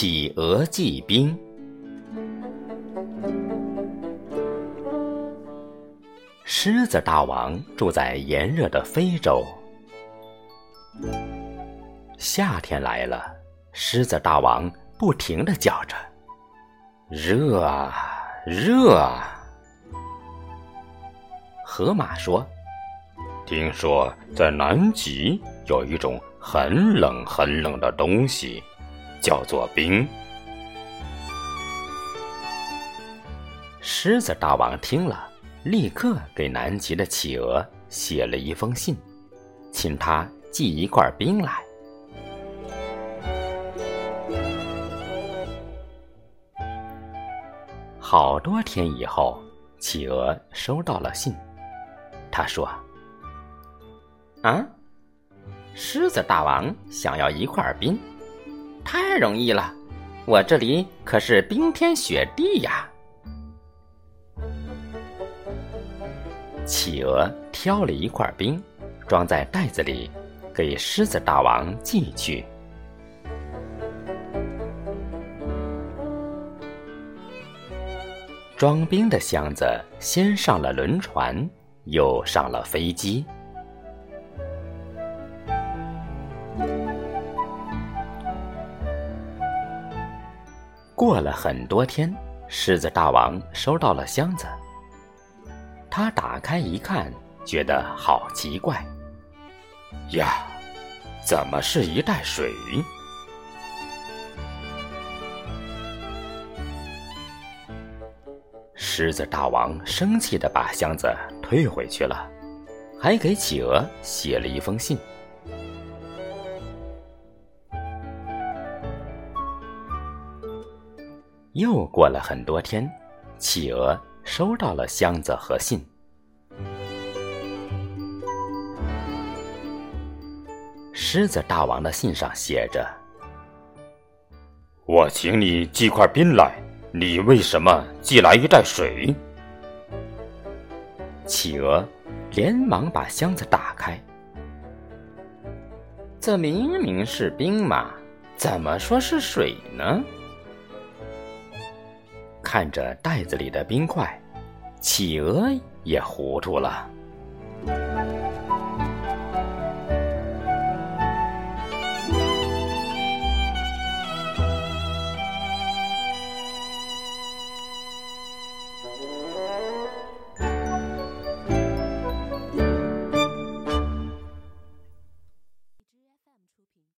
企鹅祭冰。狮子大王住在炎热的非洲。夏天来了，狮子大王不停的叫着：“热啊，热啊！”河马说：“听说在南极有一种很冷很冷的东西，叫做冰。”狮子大王听了。立刻给南极的企鹅写了一封信，请他寄一块冰来。好多天以后，企鹅收到了信，他说：“啊，狮子大王想要一块冰，太容易了，我这里可是冰天雪地呀。”企鹅挑了一块冰，装在袋子里，给狮子大王寄去。装冰的箱子先上了轮船，又上了飞机。过了很多天，狮子大王收到了箱子。他打开一看，觉得好奇怪。呀，怎么是一袋水？狮子大王生气的把箱子退回去了，还给企鹅写了一封信。又过了很多天，企鹅。收到了箱子和信。狮子大王的信上写着：“我请你寄块冰来，你为什么寄来一袋水？”企鹅连忙把箱子打开，这明明是冰嘛，怎么说是水呢？看着袋子里的冰块，企鹅也糊涂了。